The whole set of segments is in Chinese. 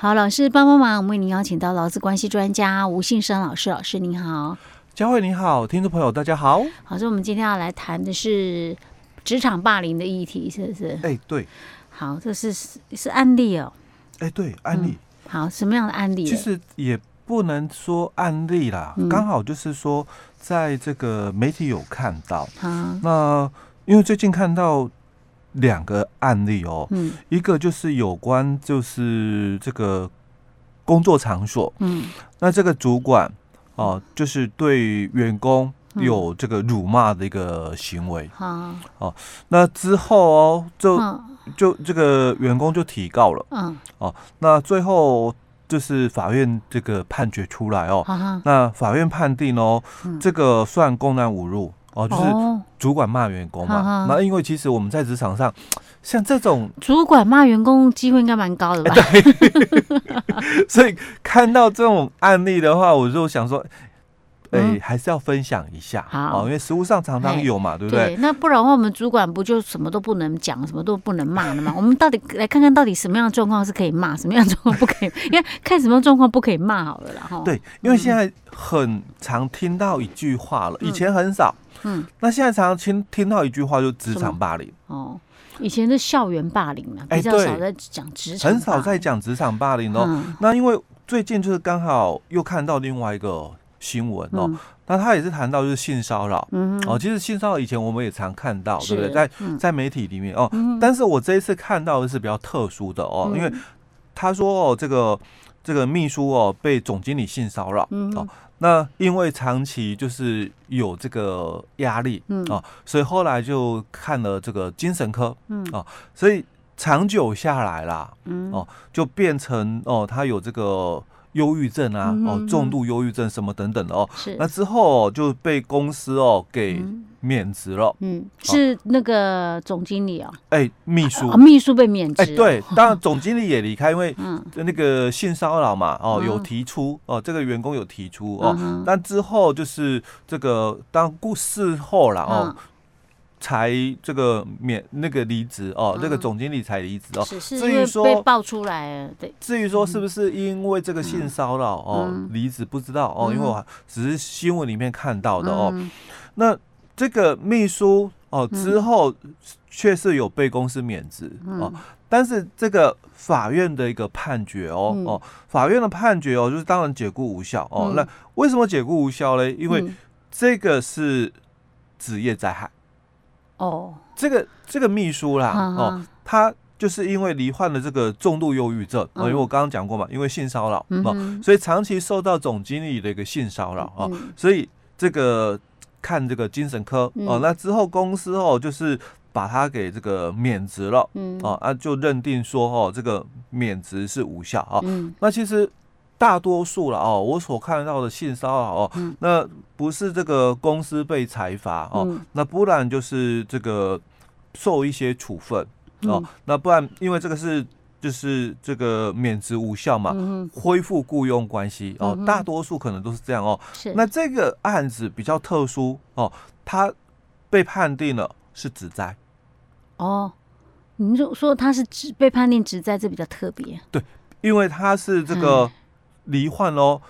好，老师帮帮忙，我们为您邀请到劳资关系专家吴信生老师，老师您好，佳慧你好，听众朋友大家好。好，所以我们今天要来谈的是职场霸凌的议题，是不是？哎、欸，对。好，这是是案例哦。哎、欸，对，案例、嗯。好，什么样的案例？其实也不能说案例啦，刚、嗯、好就是说，在这个媒体有看到。嗯。那因为最近看到。两个案例哦，嗯，一个就是有关就是这个工作场所，嗯，那这个主管哦，就是对员工有这个辱骂的一个行为，好，哦，那之后哦，就就这个员工就提告了，嗯，哦，那最后就是法院这个判决出来哦，那法院判定哦，这个算公然侮辱。哦，就是主管骂员工嘛。那、哦、因为其实我们在职场上，像这种主管骂员工机会应该蛮高的吧？对。所以看到这种案例的话，我就想说，哎、欸，还是要分享一下。好，因为食物上常常有嘛，对不对？对，那不然的话，我们主管不就什么都不能讲，什么都不能骂了吗？我们到底来看看到底什么样的状况是可以骂，什么样的状况不可以？因为看什么状况不可以骂好了啦。哈。对，因为现在很常听到一句话了，以前很少。嗯，那现在常常听听到一句话，就职场霸凌哦。以前是校园霸凌嘛，比较少在讲职场，很少在讲职场霸凌哦。嗯、那因为最近就是刚好又看到另外一个新闻哦，嗯、那他也是谈到就是性骚扰，嗯哦，其实性骚扰以前我们也常看到，对不对？在在媒体里面哦，嗯、但是我这一次看到的是比较特殊的哦，嗯、因为他说哦，这个这个秘书哦被总经理性骚扰，嗯哦。那因为长期就是有这个压力，嗯。啊，所以后来就看了这个精神科，嗯。啊，所以长久下来啦，嗯。哦，就变成哦，他有这个忧郁症啊，哦，重度忧郁症什么等等的哦，是。那之后就被公司哦给。免职了，嗯，是那个总经理哦，哎，秘书，秘书被免职，哎，对，当然总经理也离开，因为 那个性骚扰嘛，哦，有提出，哦，这个员工有提出，哦，但之后就是这个当故事后了，哦，才这个免那个离职，哦，这个总经理才离职，哦，至于说被爆出来，对，至于说是不是因为这个性骚扰哦离职，不知道哦，因为我只是新闻里面看到的哦，那。这个秘书哦，之后确实有被公司免职哦，但是这个法院的一个判决哦哦，法院的判决哦，就是当然解雇无效哦。那为什么解雇无效嘞？因为这个是职业灾害哦。这个这个秘书啦哦，他就是因为罹患了这个重度忧郁症哦，因为我刚刚讲过嘛，因为性骚扰哦，所以长期受到总经理的一个性骚扰哦，所以这个。看这个精神科哦，那之后公司哦就是把他给这个免职了，嗯，哦，啊就认定说哦这个免职是无效啊。那其实大多数了哦，我所看到的性骚扰哦，那不是这个公司被裁罚哦，那不然就是这个受一些处分哦，那不然因为这个是。就是这个免职无效嘛，恢复雇佣关系哦，大多数可能都是这样哦。是，那这个案子比较特殊哦，他被判定了是职灾。哦，你就说他是职被判定职灾，这比较特别。对，因为他是这个罹患哦。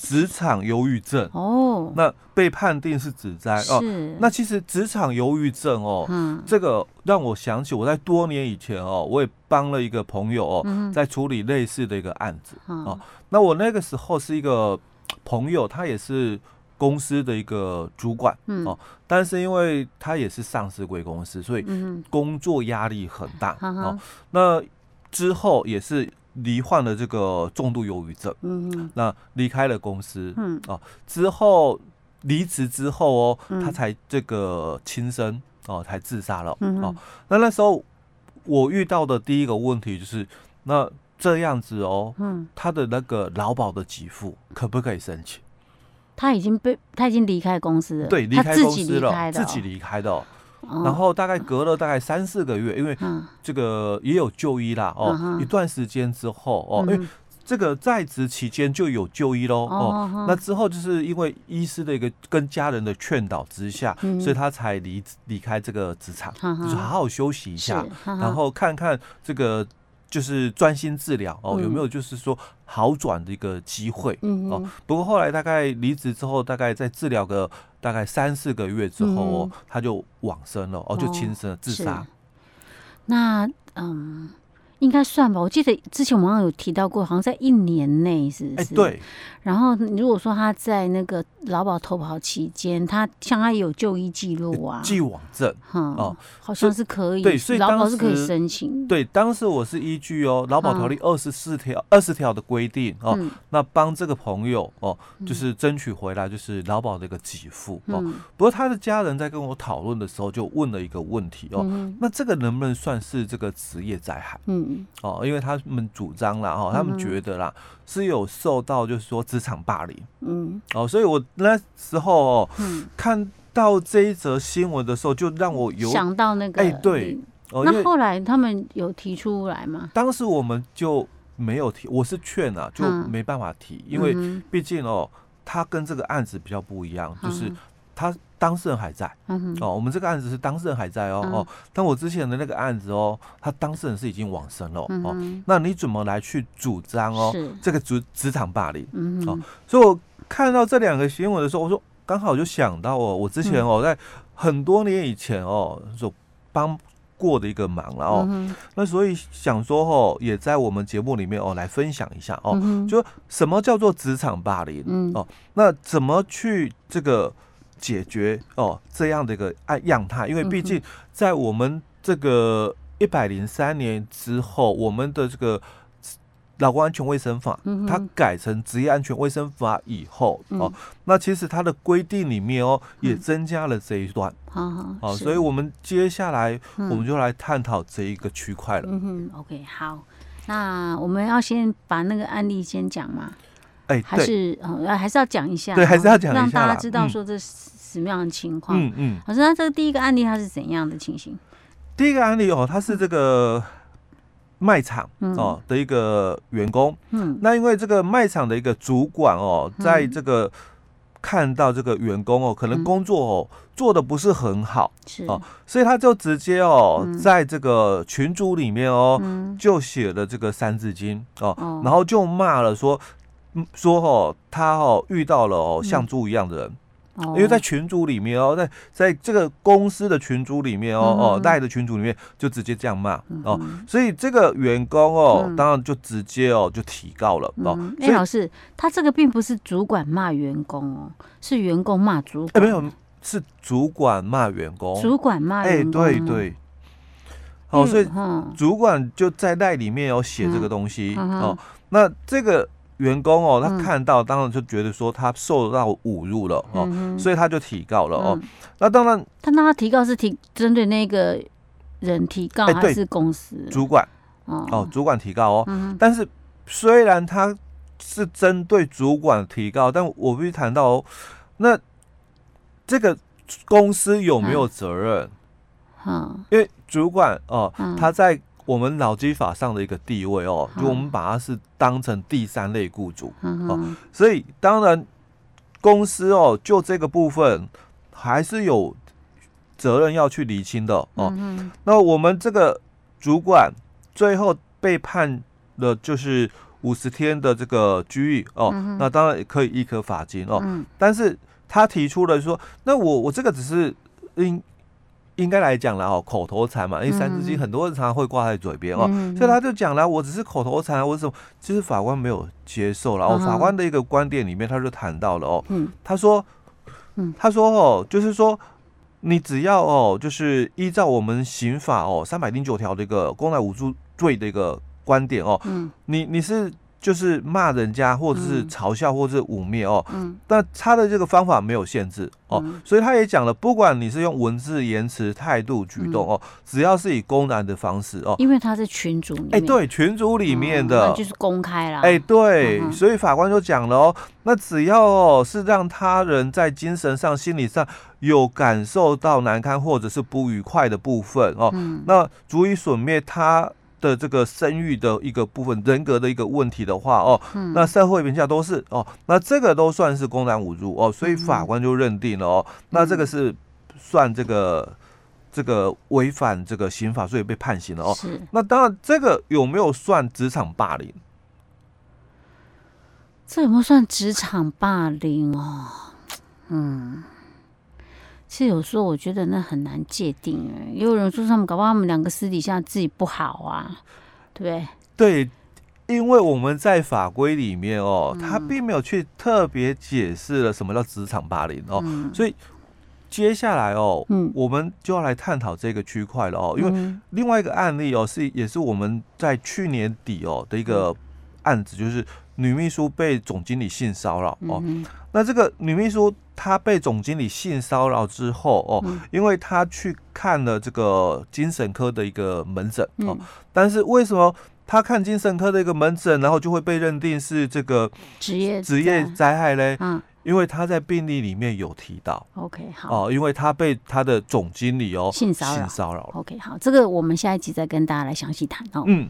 职场忧郁症哦，那被判定是职灾哦。那其实职场忧郁症哦，嗯，这个让我想起我在多年以前哦，我也帮了一个朋友哦，在处理类似的一个案子哦。那我那个时候是一个朋友，他也是公司的一个主管哦，但是因为他也是上市贵公司，所以工作压力很大哦。那之后也是。罹患了这个重度忧郁症，嗯哼，那离开了公司，嗯。哦，之后离职之后哦，嗯、他才这个轻生哦，才自杀了，嗯、哼。哦，那那时候我遇到的第一个问题就是，那这样子哦，嗯，他的那个劳保的给付可不可以申请？他已经被他已经离开公司了，对，离开公司了，自己离开的、哦。然后大概隔了大概三四个月，因为这个也有就医啦哦，一段时间之后哦，因为这个在职期间就有就医喽哦，那之后就是因为医师的一个跟家人的劝导之下，所以他才离离开这个职场，就是好好休息一下，然后看看这个就是专心治疗哦，有没有就是说好转的一个机会？嗯哦，不过后来大概离职之后，大概在治疗个大概三四个月之后哦，他就往生了哦，就轻生了自杀。那嗯。应该算吧，我记得之前我们好像有提到过，好像在一年内是？哎，对。然后如果说他在那个劳保投保期间，他像他有就医记录啊，既往症，哦，好像是可以，对，所以劳保是可以申请。对，当时我是依据哦劳保条例二十四条二十条的规定哦，那帮这个朋友哦，就是争取回来就是劳保的一个给付哦。不过他的家人在跟我讨论的时候就问了一个问题哦，那这个能不能算是这个职业灾害？嗯。哦，因为他们主张了哈，他们觉得啦是有受到就是说职场霸凌，嗯，哦，所以我那时候哦，看到这一则新闻的时候，就让我有想到那个，哎，对，那后来他们有提出来吗？当时我们就没有提，我是劝啊，就没办法提，因为毕竟哦，他跟这个案子比较不一样，就是他。当事人还在，哦，我们这个案子是当事人还在哦哦，但我之前的那个案子哦，他当事人是已经往生了哦，那你怎么来去主张哦？这个职职场霸凌，哦，所以我看到这两个新闻的时候，我说刚好就想到哦，我之前哦在很多年以前哦所帮过的一个忙了哦，那所以想说哦，也在我们节目里面哦来分享一下哦，就什么叫做职场霸凌？哦，那怎么去这个。解决哦这样的一个案样态，因为毕竟在我们这个一百零三年之后，我们的这个劳工安全卫生法，它改成职业安全卫生法以后哦，那其实它的规定里面哦也增加了这一段，好，所以我们接下来我们就来探讨这一个区块了。嗯哼，OK，好，那我们要先把那个案例先讲嘛。哎，还是呃，还是要讲一下，对，还是要讲一下，让大家知道说这是什么样的情况。嗯嗯，老师，那这个第一个案例它是怎样的情形？第一个案例哦，他是这个卖场哦的一个员工。嗯，那因为这个卖场的一个主管哦，在这个看到这个员工哦，可能工作哦做的不是很好，是哦，所以他就直接哦，在这个群组里面哦，就写了这个三字经哦，然后就骂了说。说哦，他哦遇到了哦像猪一样的人，因为在群组里面哦，在在这个公司的群组里面哦哦带的群组里面就直接这样骂哦，所以这个员工哦当然就直接哦就提告了哦。哎，老师，他这个并不是主管骂员工哦，是员工骂主管。哎，没有，是主管骂员工，主管骂员工。哎，对对。哦，所以主管就在那里面有写这个东西哦，那这个。员工哦，他看到当然就觉得说他受到侮辱了哦，嗯、所以他就提告了哦。嗯、那当然，他那他提告是提针对那个人提告还是公司？欸、主管哦，哦，主管提告哦。嗯、但是虽然他是针对主管提告，但我必须谈到哦，那这个公司有没有责任？嗯，因为主管哦，嗯、他在。我们劳基法上的一个地位哦，就我们把它是当成第三类雇主哦，所以当然公司哦，就这个部分还是有责任要去厘清的哦。那我们这个主管最后被判的就是五十天的这个拘役哦，那当然也可以一颗罚金哦。但是他提出了说，那我我这个只是应。应该来讲了哦，口头禅嘛，因为三字经很多人常常会挂在嘴边哦，嗯、所以他就讲了，我只是口头禅，为什么？其实法官没有接受了哦。法官的一个观点里面，他就谈到了哦，嗯、他说，他说哦，就是说，你只要哦，就是依照我们刑法哦三百零九条的一个公然侮辱罪的一个观点哦，嗯、你你是。就是骂人家，或者是嘲笑，或者是污蔑哦。嗯。但他的这个方法没有限制哦，所以他也讲了，不管你是用文字、言辞、态度、举动哦，只要是以公然的方式哦。因为他是群主里面。哎，对，群主里面的。就是公开了。哎，对，所以法官就讲了哦，那只要哦是让他人在精神上、心理上有感受到难堪或者是不愉快的部分哦，那足以损灭他。的这个生育的一个部分，人格的一个问题的话哦，嗯、那社会评价都是哦，那这个都算是公然侮辱哦，所以法官就认定了哦，嗯、那这个是算这个这个违反这个刑法，所以被判刑了哦。是。那当然，这个有没有算职场霸凌？这有没有算职场霸凌哦？嗯，其实有时候我觉得那很难界定哎。也有人说他们搞不好他们两个私底下自己不好啊，对不对？对。因为我们在法规里面哦，他并没有去特别解释了什么叫职场霸凌哦，所以接下来哦，我们就要来探讨这个区块了哦。因为另外一个案例哦，是也是我们在去年底哦的一个案子，就是女秘书被总经理性骚扰哦。那这个女秘书她被总经理性骚扰之后哦，因为他去看了这个精神科的一个门诊哦，但是为什么？他看精神科的一个门诊，然后就会被认定是这个职业职业灾害嘞。嗯，因为他在病历里面有提到。OK，好。哦，因为他被他的总经理哦性骚扰。性骚扰。OK，好，这个我们下一集再跟大家来详细谈哦。嗯。